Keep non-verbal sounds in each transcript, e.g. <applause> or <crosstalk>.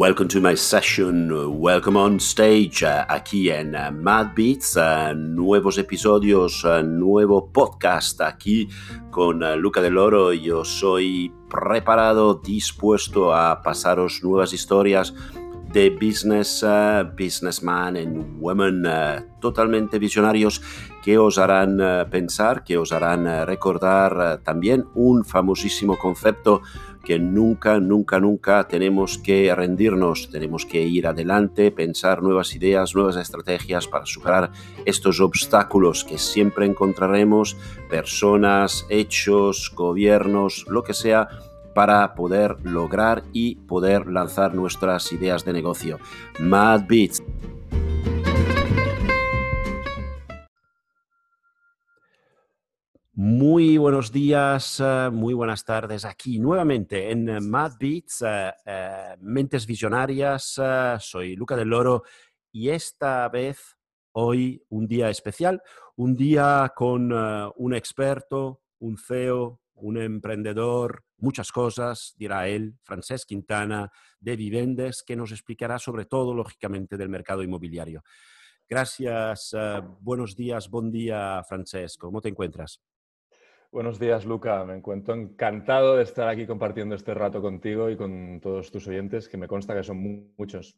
Welcome to my session, welcome on stage, uh, aquí en uh, Mad Beats, uh, nuevos episodios, nuevo podcast aquí con Luca del Oro. Yo soy preparado, dispuesto a pasaros nuevas historias de business, businessman and women totalmente visionarios que os harán pensar, que os harán recordar también un famosísimo concepto que nunca, nunca, nunca tenemos que rendirnos, tenemos que ir adelante, pensar nuevas ideas, nuevas estrategias para superar estos obstáculos que siempre encontraremos, personas, hechos, gobiernos, lo que sea, para poder lograr y poder lanzar nuestras ideas de negocio. Mad Beats. Muy buenos días, eh, muy buenas tardes aquí nuevamente en eh, Mad Beats, eh, Mentes Visionarias. soy Luca del Loro y esta vez, hoy, un día especial, un día con un experto, un CEO, un emprendedor, muchas cosas, dirá él, Francesc Quintana, de Vivendes, que nos explicará sobre todo, lógicamente, del mercado inmobiliario. Gracias, buenos días, buen día, Francesco. ¿Cómo te encuentras? Buenos días, Luca. Me encuentro encantado de estar aquí compartiendo este rato contigo y con todos tus oyentes, que me consta que son muchos.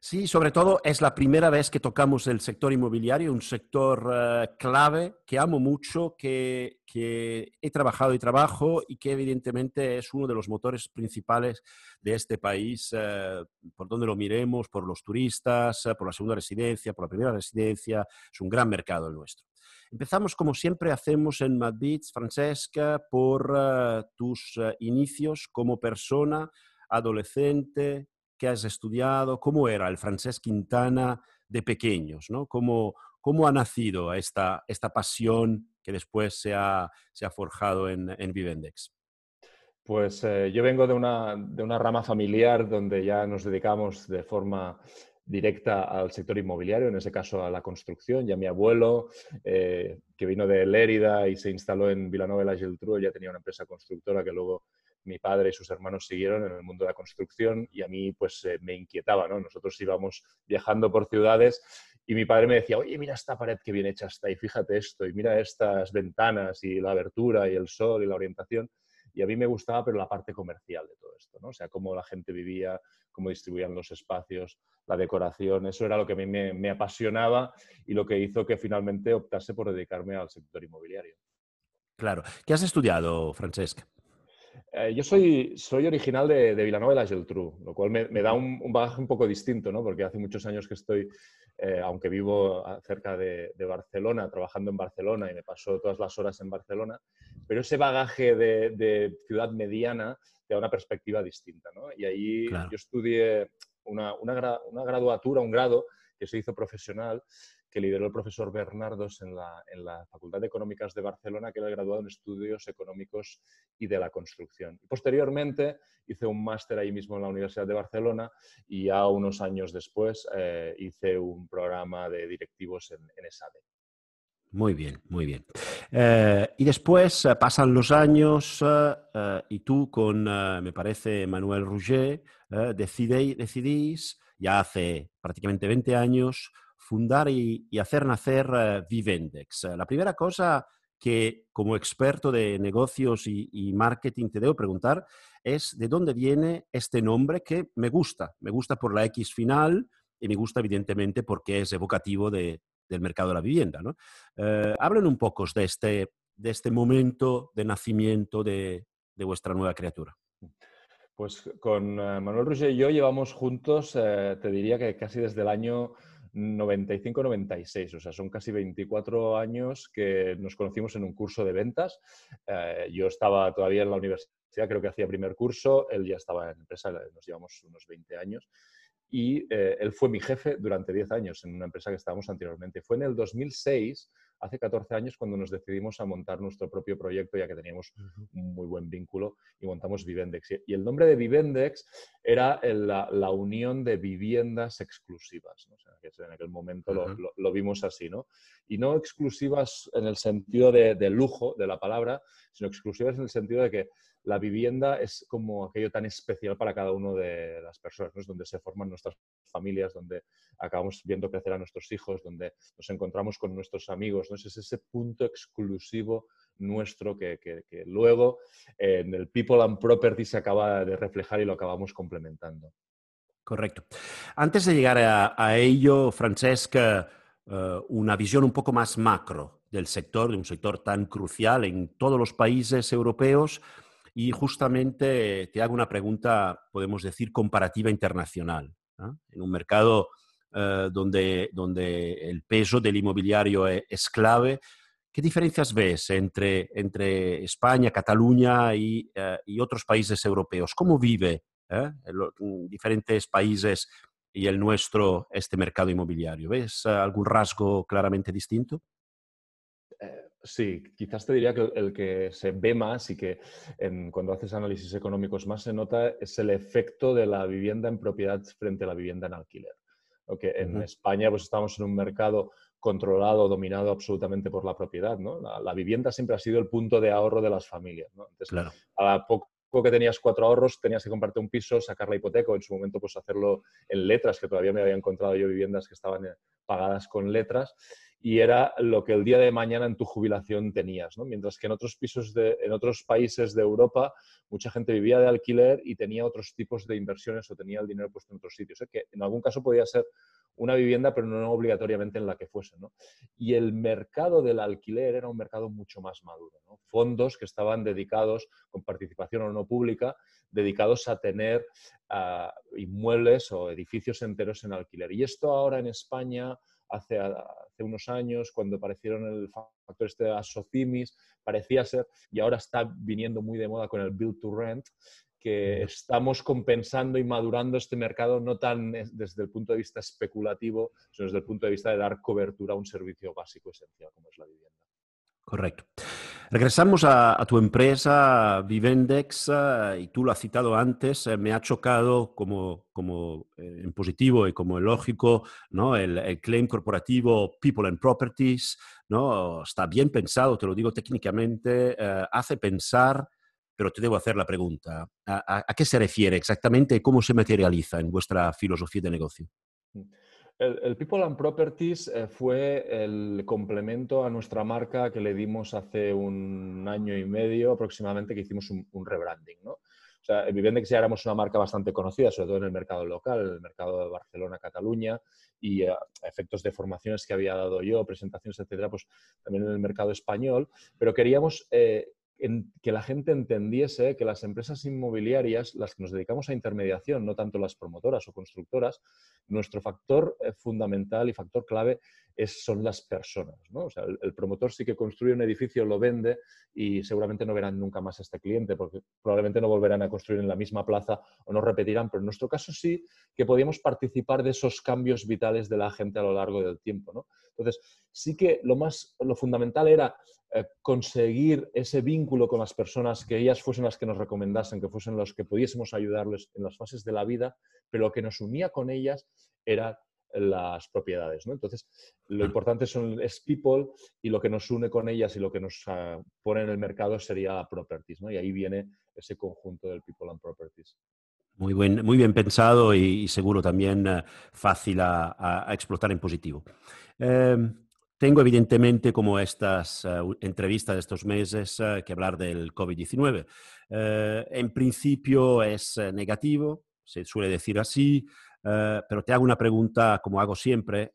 Sí, sobre todo es la primera vez que tocamos el sector inmobiliario, un sector eh, clave que amo mucho, que, he trabajado y trabajo y que evidentemente es uno de los motores principales de este país, eh, por donde lo miremos, por los turistas, eh, por la segunda residencia, por la primera residencia, es un gran mercado el nuestro. Empezamos como siempre hacemos en Madrid, Francesca, por eh, tus eh, inicios como persona, adolescente, que has estudiado, cómo era el Francesc Quintana de pequeños, ¿no? ¿Cómo, cómo ha nacido esta, esta pasión que después se ha, se ha forjado en, en Vivendex? Pues eh, yo vengo de una, de una rama familiar donde ya nos dedicamos de forma directa al sector inmobiliario, en ese caso a la construcción. Ya mi abuelo, eh, que vino de Lérida y se instaló en Vilanova la Geltrú, ya tenía una empresa constructora que luego mi padre y sus hermanos siguieron en el mundo de la construcción y a mí pues eh, me inquietaba, ¿no? Nosotros íbamos viajando por ciudades y mi padre me decía, oye, mira esta pared que bien hecha está y fíjate esto y mira estas ventanas y la abertura y el sol y la orientación. Y a mí me gustaba, pero la parte comercial de todo esto, ¿no? O sea, cómo la gente vivía, cómo distribuían los espacios, la decoración, eso era lo que a mí me, apasionaba y lo que hizo que finalmente optase por dedicarme al sector inmobiliario. Claro. ¿Qué has estudiado, Francesc? Eh, yo soy, soy original de, de Vilanova de la Geltrú, lo cual me, da un, bagaje un poco distinto, ¿no? porque hace muchos años que estoy, eh, aunque vivo cerca de, Barcelona, trabajando en Barcelona y me paso todas las horas en Barcelona, pero ese bagaje de, ciudad mediana te da una perspectiva distinta. ¿no? Y ahí yo estudié una, una, graduatura, un grado que se hizo profesional, que lideró el profesor Bernardos en la, en la, Facultad de Económicas de Barcelona, que era graduado en Estudios Económicos y de la Construcción. Posteriormente hice un máster ahí mismo en la Universidad de Barcelona y ya unos años después eh, hice un programa de directivos en, en ESADE. Muy bien, muy bien. Eh, y después eh, pasan los años y tú con, me parece, Manuel Rouget, decidís, ya hace prácticamente 20 años, fundar y, hacer nacer Vivendex. la primera cosa que como experto de negocios y, marketing te debo preguntar es de dónde viene este nombre que me gusta. Me gusta por la X final y me gusta evidentemente porque es evocativo de, del mercado de la vivienda. Eh, hablen un poco de este, de este momento de nacimiento de, vuestra nueva criatura. Pues con eh, Manuel Roger y yo llevamos juntos, eh, te diría que casi desde el año 95-96, o sea, son casi 24 años que nos conocimos en un curso de ventas. yo estaba todavía en la universidad, creo que hacía primer curso, él ya estaba en empresa, nos llevamos unos 20 años y eh, él fue mi jefe durante 10 años en una empresa que estábamos anteriormente. Fue en el 2006, hace 14 años, cuando nos decidimos a montar nuestro propio proyecto, ya que teníamos un muy buen vínculo, y montamos Vivendex. Y el nombre de Vivendex era la, unión de viviendas exclusivas. O sea, que en aquel momento lo, vimos así, ¿no? Y no exclusivas en el sentido de, de lujo de la palabra, sino exclusivas en el sentido de que la vivienda es como aquello tan especial para cada uno de las personas, donde se forman nuestras familias, donde acabamos viendo crecer a nuestros hijos, donde nos encontramos con nuestros amigos, ¿no? es ese punto exclusivo nuestro que, luego en el People and Property se acaba de reflejar y lo acabamos complementando. Correcto. Antes de llegar a, ello, Francesca, eh, una visión un poco más macro del sector, de un sector tan crucial en todos los países europeos. Y justamente te hago una pregunta, podemos decir, comparativa internacional. En un mercado eh, donde, donde el peso del inmobiliario es, es clave, ¿Qué diferencias ves entre, entre España, Cataluña y, eh, y otros países europeos? ¿Cómo vive eh, en diferentes países y el nuestro este mercado inmobiliario? ¿Ves algún rasgo claramente distinto? Sí, quizás te diría que el que se ve más y que cuando haces análisis económicos más se nota es el efecto de la vivienda en propiedad frente a la vivienda en alquiler. Porque en España pues estamos en un mercado controlado, dominado absolutamente por la propiedad. ¿no? La, vivienda siempre ha sido el punto de ahorro de las familias. ¿no? Entonces, claro. a poco que tenías cuatro ahorros, tenías que comprarte un piso, sacar la hipoteca, o en su momento pues hacerlo en letras, que todavía me había encontrado yo viviendas que estaban eh, pagadas con letras, y era lo que el día de mañana en tu jubilación tenías. Mientras que en otros pisos de, en otros países de Europa mucha gente vivía de alquiler y tenía otros tipos de inversiones o tenía el dinero puesto en otros sitios, ¿eh? que en algún caso podía ser una vivienda, pero no obligatoriamente en la que fuese. Y el mercado del alquiler era un mercado mucho más maduro. Fondos que estaban dedicados, con participación o no pública, dedicados a tener ah, inmuebles o edificios enteros en alquiler. Y esto ahora en España, hace, hace unos años, cuando aparecieron el factor este de Socimis, parecía ser, y ahora está viniendo muy de moda con el Build to Rent, que estamos compensando y madurando este mercado no tan desde el punto de vista especulativo, sino desde el punto de vista de dar cobertura a un servicio básico esencial como es la vivienda. Correcto. Regresamos a, tu empresa, Vivendex, eh, y tú lo has citado antes, eh, me ha chocado como, como eh, en positivo y como lógico ¿no? el, claim corporativo People and Properties, ¿no? está bien pensado, te lo digo técnicamente, hace pensar pero te debo hacer la pregunta. ¿A, qué se refiere exactamente y cómo se materializa en vuestra filosofía de negocio? Mm. El, People and Properties eh, fue el complemento a nuestra marca que le dimos hace un año y medio aproximadamente que hicimos un, rebranding. ¿no? O sea, que ya éramos una marca bastante conocida, sobre todo en el mercado local, en el mercado de Barcelona, Cataluña, y a efectos de formaciones que había dado yo, presentaciones, etcétera, pues también en el mercado español, pero queríamos eh, que la gente entendiese que las empresas inmobiliarias, las que nos dedicamos a intermediación, no tanto las promotoras o constructoras, nuestro factor eh, fundamental y factor clave es, son las personas. el, promotor sí que construye un edificio, lo vende y seguramente no verán nunca más a este cliente porque probablemente no volverán a construir en la misma plaza o no repetirán, pero en nuestro caso sí que podíamos participar de esos cambios vitales de la gente a lo largo del tiempo. Entonces, sí que lo más, lo fundamental era eh, conseguir ese vínculo con las personas, que ellas fuesen las que nos recomendasen, que fuesen los que pudiésemos ayudarles en las fases de la vida, pero lo que nos unía con ellas eran las propiedades. ¿no? Entonces, lo importante son, es people y lo que nos une con ellas y lo que nos ah, pone en el mercado sería properties. ¿no? Y ahí viene ese conjunto del people and properties. Muy, buen, muy bien pensado y, seguro también eh, fácil a, explotar en positivo. Em, tengo evidentemente, como estas eh, entrevistas de estos meses, eh, que hablar del COVID-19. Eh, en principio es negativo, se suele decir así, pero te hago una pregunta, como hago siempre,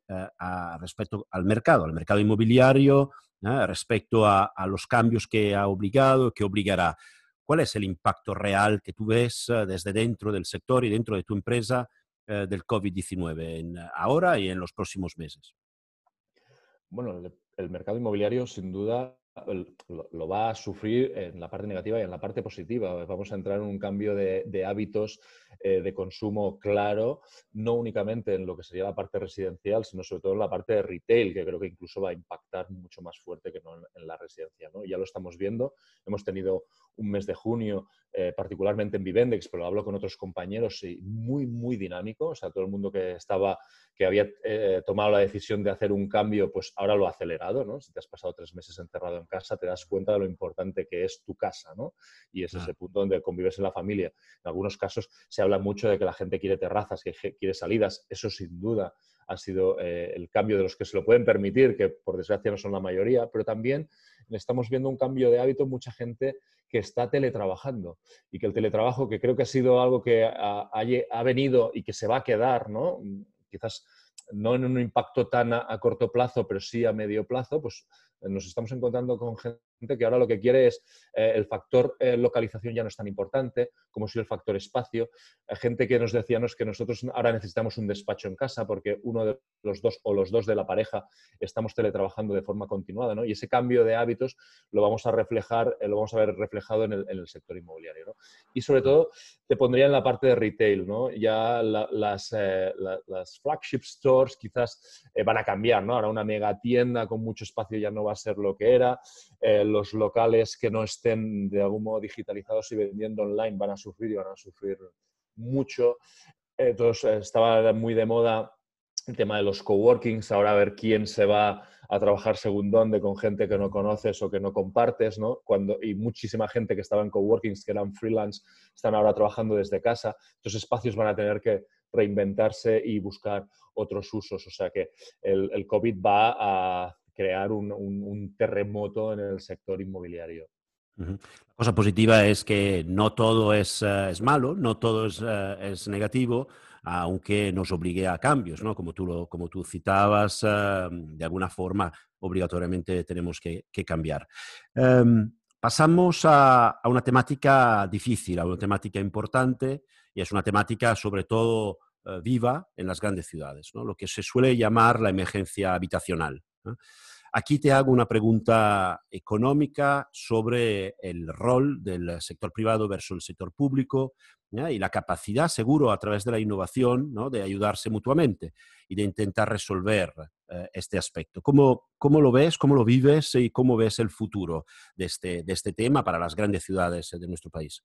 respecto al mercado, al mercado inmobiliario, respecto a, los cambios que ha obligado, que obligará. ¿Cuál es el impacto real que tú ves desde dentro del sector y dentro de tu empresa del COVID-19 ahora y en los próximos meses? Bueno, el, mercado inmobiliario sin duda lo, va a sufrir en la parte negativa y en la parte positiva. Vamos a entrar en un cambio de, hábitos eh, de consumo claro, no únicamente en lo que sería la parte residencial, sino sobre todo en la parte de retail, que creo que incluso va a impactar mucho más fuerte que no en, la residencia. ¿no? Ya lo estamos viendo. Hemos tenido un mes de junio, eh, particularmente en Vivendex, pero lo hablo con otros compañeros, y muy, muy dinámico. O sea, todo el mundo que estaba, que había eh, tomado la decisión de hacer un cambio, pues ahora lo ha acelerado, ¿no? Si te has pasado tres meses encerrado en casa, te das cuenta de lo importante que es tu casa, ¿no? Y es ese punto donde convives en la familia. En algunos casos se habla mucho de que la gente quiere terrazas, que quiere salidas. Eso sin duda ha sido eh, el cambio de los que se lo pueden permitir, que por desgracia no son la mayoría, pero también estamos viendo un cambio de hábito, mucha gente que está teletrabajando y que el teletrabajo, que creo que ha sido algo que ha, venido y que se va a quedar, ¿no? quizás no en un impacto tan a, corto plazo, pero sí a medio plazo, pues nos estamos encontrando con gente que ahora lo que quiere es eh, el factor eh, localización ya no es tan importante como si el factor espacio. Hay gente que nos decía que nosotros ahora necesitamos un despacho en casa porque uno de los dos o los dos de la pareja estamos teletrabajando de forma continuada, ¿no? Y ese cambio de hábitos lo vamos a reflejar, eh, lo vamos a ver reflejado en el, sector inmobiliario, ¿no? Y sobre todo te pondría en la parte de retail, ¿no? Ya las, las, flagship stores quizás van a cambiar, ¿no? Ahora una mega tienda con mucho espacio ya no va a ser lo que era los locales que no estén de algún modo digitalizados y vendiendo online van a sufrir y van a sufrir mucho. Entonces estaba muy de moda el tema de los coworkings, ahora a ver quién se va a trabajar según dónde con gente que no conoces o que no compartes, ¿no? Cuando, y muchísima gente que estaba en coworkings, que eran freelance, están ahora trabajando desde casa. Estos espacios van a tener que reinventarse y buscar otros usos. O sea que el, el COVID va a crear un, terremoto en el sector inmobiliario. La cosa positiva es que no todo es, eh, malo, no todo es, eh, negativo, aunque nos obligue a cambios, ¿no? Como tú, lo, como tú citabas, eh, de alguna forma obligatoriamente tenemos que, cambiar. Em, pasamos a, una temática difícil, a una temática importante, y es una temática sobre todo viva en las grandes ciudades, ¿no? lo que se suele llamar la emergencia habitacional. Aquí te hago una pregunta económica sobre el rol del sector privado versus el sector público y la capacidad, seguro, a través de la innovación, de ayudarse mutuamente y de intentar resolver eh, este aspecto. ¿Cómo, ¿Cómo, lo ves, cómo lo vives y cómo ves el futuro de este, de este tema para las grandes ciudades de nuestro país?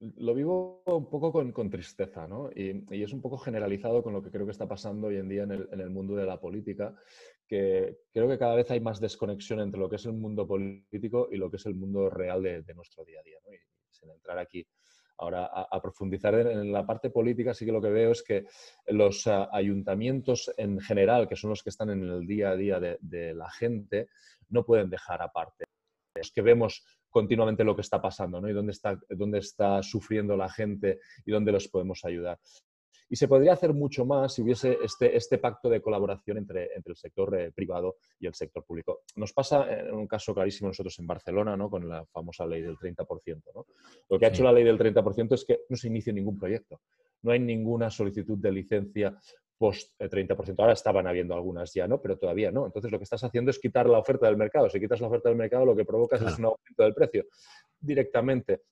Lo vivo un poco con, tristeza, ¿no? Y, es un poco generalizado con lo que creo que está pasando hoy en día en el, mundo de la política, que creo que cada vez hay más desconexión entre lo que es el mundo político y lo que es el mundo real de, nuestro día a día. Y sin entrar aquí ahora a, profundizar en, la parte política, sí que lo que veo es que los ah, ayuntamientos en general, que son los que están en el día a día de, de la gente, no pueden dejar aparte. Es que vemos continuamente lo que está pasando ¿no? y dónde está, dónde está sufriendo la gente y dónde los podemos ayudar. Y se podría hacer mucho más si hubiese este, este pacto de colaboración entre, entre el sector eh, privado y el sector público. Nos pasa en un caso clarísimo nosotros en Barcelona, ¿no? con la famosa ley del 30%. ¿no? Lo que ha hecho la ley del 30% es que no se inicie ningún proyecto. No hay ninguna solicitud de licencia post 30%. Eh, Ahora estaban habiendo algunas ya, ¿no? Pero todavía no. Entonces lo que estás haciendo es quitar la oferta del mercado. Si quitas la oferta del mercado, lo que provocas es un aumento del precio directamente.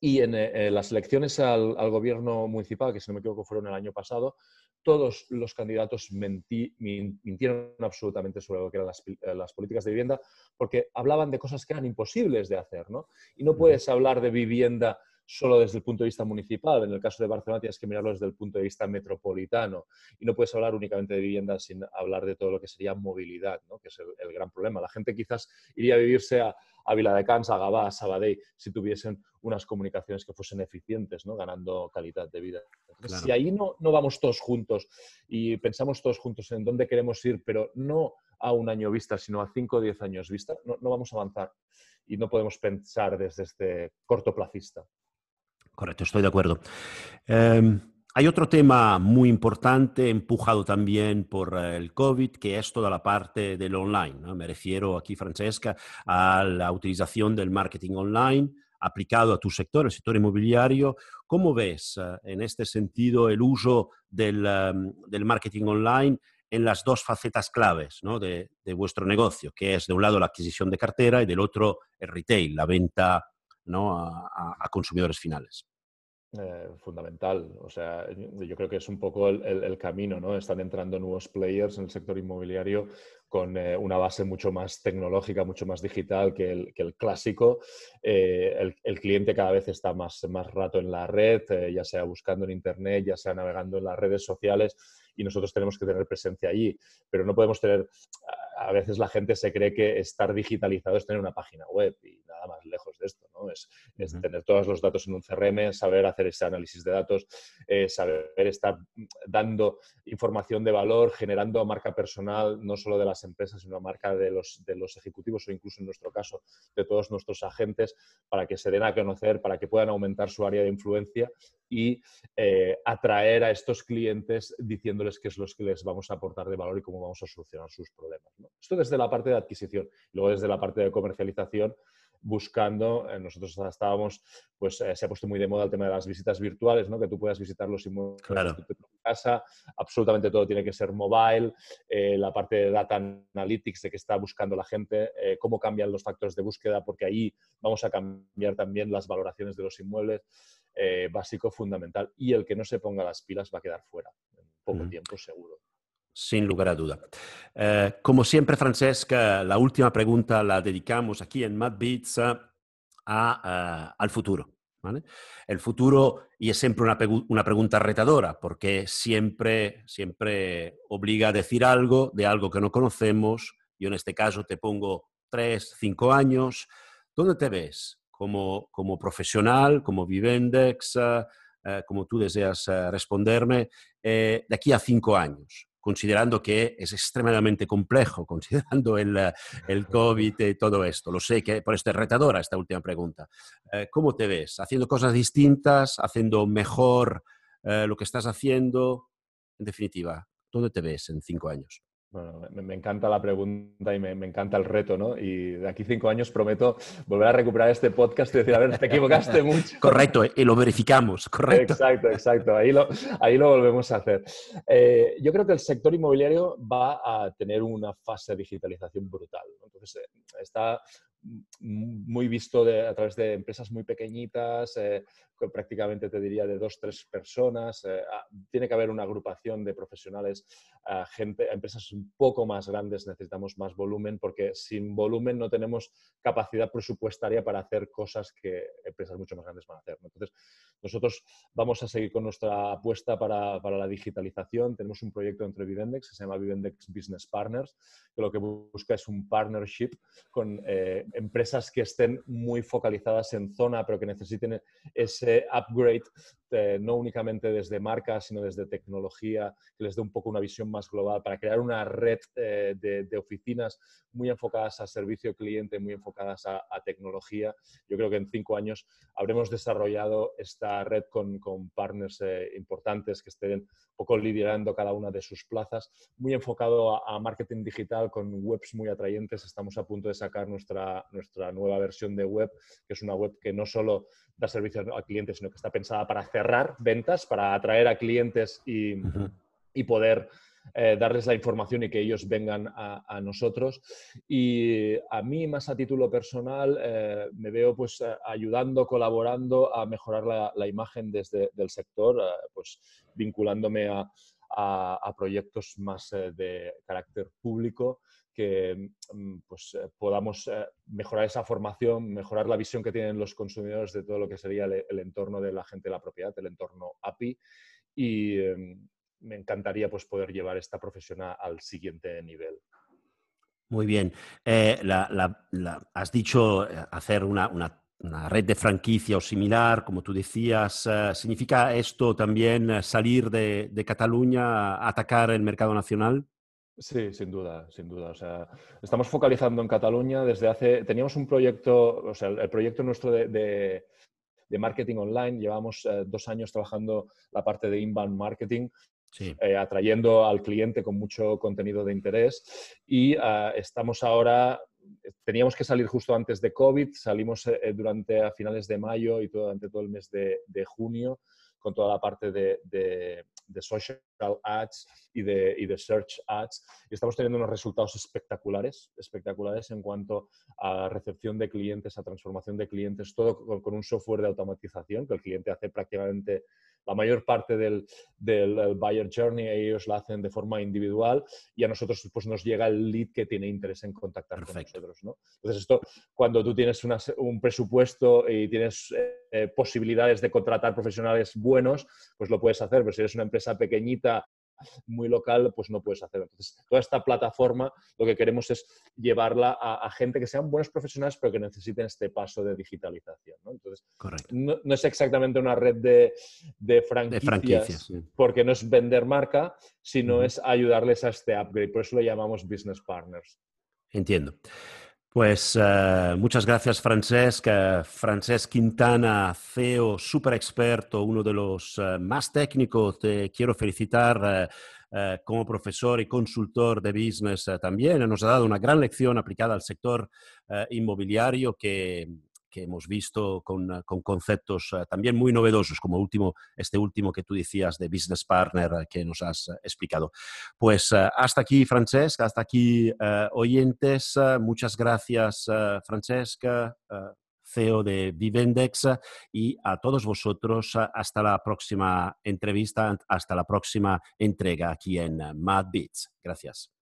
Y en eh, las elecciones al, gobierno municipal, que si no me equivoco fueron el año pasado, todos los candidatos mintieron absolutamente sobre lo que eran las, eh, las, políticas de vivienda, porque hablaban de cosas que eran imposibles de hacer, ¿no? Y no puedes hablar de vivienda solo desde el punto de vista municipal. En el caso de Barcelona tienes que mirarlo desde el punto de vista metropolitano y no puedes hablar únicamente de vivienda sin hablar de todo lo que sería movilidad, ¿no? que es el, gran problema. La gente quizás iría a vivirse a, a Viladecans, a Gabá, a Sabadell, si tuviesen unas comunicaciones que fuesen eficientes, ¿no? ganando calidad de vida. Si ahí no, no vamos todos juntos y pensamos todos juntos en dónde queremos ir, pero no a un año vista, sino a cinco o diez años vista, no, no vamos a avanzar y no podemos pensar desde este cortoplacista. Correcto, estoy de acuerdo. Em, hay otro tema muy importante, empujado también por eh, el COVID, que es toda la parte del online. Me refiero aquí, Francesca, a la utilización del marketing online aplicado a tu sector, el sector inmobiliario. ¿Cómo ves eh, en este sentido el uso del, em, del, marketing online en las dos facetas claves ¿no? de, de, vuestro negocio, que es de un lado la adquisición de cartera y del otro el retail, la venta ¿no? a, consumidores finales. Eh, fundamental. O sea, yo creo que es un poco el, camino, ¿no? Están entrando nuevos players en el sector inmobiliario con eh, una base mucho más tecnológica, mucho más digital que el, clásico. Eh, el, cliente cada vez está más, más rato en la red, ya sea buscando en Internet, ya sea navegando en las redes sociales y nosotros tenemos que tener presencia allí. Pero no podemos tener, a veces la gente se cree que estar digitalizado es tener una página web nada más lejos de esto, ¿no? Es, tener todos los datos en un CRM, saber hacer ese análisis de datos, eh, saber estar dando información de valor, generando marca personal, no solo de las empresas, sino marca de los, de los ejecutivos o incluso en nuestro caso de todos nuestros agentes para que se den a conocer, para que puedan aumentar su área de influencia y eh, atraer a estos clientes diciéndoles qué es lo que les vamos a aportar de valor y cómo vamos a solucionar sus problemas. Esto desde la parte de adquisición. Luego desde la parte de comercialización, buscando, eh, nosotros estábamos, pues eh, se ha puesto muy de moda el tema de las visitas virtuales, ¿no? que tú puedas visitar los inmuebles claro. de tu casa, absolutamente todo tiene que ser mobile, eh, la parte de data analytics, de que está buscando la gente, cómo cambian los factores de búsqueda, porque ahí vamos a cambiar también las valoraciones de los inmuebles, básico, fundamental, y el que no se ponga las pilas va a quedar fuera en poco tiempo seguro. Sin lugar a duda. Eh, como siempre, Francesca, la última pregunta la dedicamos aquí en Mad a, eh, al futuro. El futuro, y es siempre una, una, pregunta retadora, porque siempre, siempre obliga a decir algo de algo que no conocemos. Yo en este caso te pongo tres, cinco años. ¿Dónde te ves? Como, como profesional, como Vivendex, eh, como tú deseas responderme, de aquí a cinco años considerando que es extremadamente complejo, <laughs> considerando el, el COVID y todo esto. Lo sé que por esto es retadora esta última pregunta. Eh, ¿Cómo te ves? ¿Haciendo cosas distintas? ¿Haciendo mejor eh, lo que estás haciendo? En definitiva, ¿dónde te ves en cinco años? Bueno, me, encanta la pregunta y me, encanta el reto, ¿no? Y de aquí cinco años prometo volver a recuperar este podcast y decir, a ver, te equivocaste <laughs> mucho. Correcto, y lo verificamos, correcto. Exacto, exacto, ahí lo, ahí lo volvemos a hacer. Eh, yo creo que el sector inmobiliario va a tener una fase de digitalización brutal. Entonces, eh, está muy visto a través de empresas muy pequeñitas, eh, prácticamente te diría de dos, tres personas. Eh, ah, tiene que haber una agrupación de profesionales, ah, gente, empresas un poco más grandes necesitamos más volumen porque sin volumen no tenemos capacidad presupuestaria para hacer cosas que empresas mucho más grandes van a hacer. Entonces, nosotros vamos a seguir con nuestra apuesta para, para, la digitalización. Tenemos un proyecto entre Vivendex que se llama Vivendex Business Partners, que lo que busca es un partnership con eh, empresas que estén muy focalizadas en zona, pero que necesiten ese upgrade, eh, no únicamente desde marcas, sino desde tecnología, que les dé un poco una visión más global para crear una red eh, de, oficinas muy enfocadas a servicio cliente, muy enfocadas a, tecnología. Yo creo que en cinco años habremos desarrollado esta red con, partners eh, importantes que estén un poco liderando cada una de sus plazas, muy enfocado a, marketing digital con webs muy atrayentes. Estamos a punto de sacar nuestra nuestra, nueva versión de web, que es una web que no solo da servicio a clientes, sino que está pensada para cerrar ventas, para atraer a clientes y, poder eh, darles la información y que ellos vengan a, nosotros. Y a mí, más a título personal, eh, me veo pues eh, ayudando, colaborando a mejorar la, imagen desde del sector, pues vinculándome a, a proyectos más de carácter público que mm, pues, eh, podamos eh, mejorar esa formación, mejorar la visión que tienen los consumidores de todo lo que sería el, entorno de la gente de la propiedad, el entorno API. Y me encantaría pues, poder llevar esta profesión al siguiente nivel. Muy bien. Eh, has dicho hacer una, red de franquicia o similar, como tú decías. ¿Significa esto también salir de, de Cataluña a atacar el mercado nacional? Sí, sin duda, sin duda. O sea, estamos focalizando en Cataluña desde hace. Teníamos un proyecto, o sea, el proyecto nuestro de, marketing online. Llevamos eh, dos años trabajando la parte de inbound marketing, eh, atrayendo al cliente con mucho contenido de interés. Y ah, estamos ahora. Teníamos que salir justo antes de COVID, salimos eh, durante a finales de mayo y durante todo el mes de junio con toda la parte de, de, social ads y de, y de search ads. Y estamos teniendo unos resultados espectaculares, espectaculares en cuanto a recepción de clientes, a transformación de clientes, todo con, un software de automatización que el cliente hace prácticamente la mayor parte del, del, buyer journey ellos la hacen de forma individual y a nosotros pues, nos llega el lead que tiene interés en contactar con nosotros. ¿no? Entonces, esto, cuando tú tienes un presupuesto y tienes eh, posibilidades de contratar profesionales buenos, pues lo puedes hacer, pero si eres una empresa pequeñita muy local, pues no puedes hacerlo. Entonces, toda esta plataforma lo que queremos es llevarla a, gente que sean buenos profesionales, pero que necesiten este paso de digitalización. ¿no? Entonces, no, es exactamente una red de, de franquicias, porque no es vender marca, sino es ayudarles a este upgrade. Por eso lo llamamos business partners. Entiendo. Pues uh, muchas gracias, Francesc. Uh, Francesc Quintana, CEO, super experto, uno de los uh, más técnicos. Te quiero felicitar como profesor y consultor de business también. Nos ha dado una gran lección aplicada al sector inmobiliario que que hemos visto con, eh, conceptos eh, también muy novedosos, como último, este último que tú decías de Business Partner eh, que nos has explicado. Pues hasta aquí, Francesca, hasta aquí, oyentes. muchas gracias, Francesca. CEO de Vivendex y a todos vosotros hasta la próxima entrevista, hasta la próxima entrega aquí en Mad Beats. Gracias.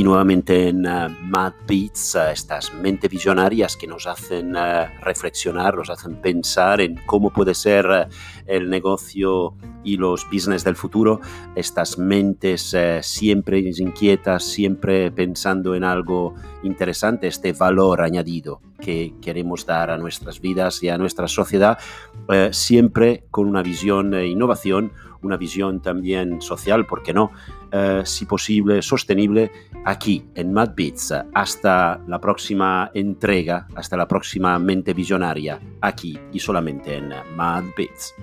Aquí nuevamente en uh, Mad Beats, estas mentes visionarias que nos hacen uh, reflexionar, nos hacen pensar en cómo puede ser el negocio y los business del futuro, estas mentes siempre inquietas, siempre pensando en algo interesante, este valor añadido que queremos dar a nuestras vidas y a nuestra sociedad, siempre con una visión de innovación, una visión también social, ¿por qué no? Eh, si posible, sostenible, aquí en Mad Beats. Hasta la próxima entrega, hasta la próxima mente visionaria, aquí y solamente en Mad Beats.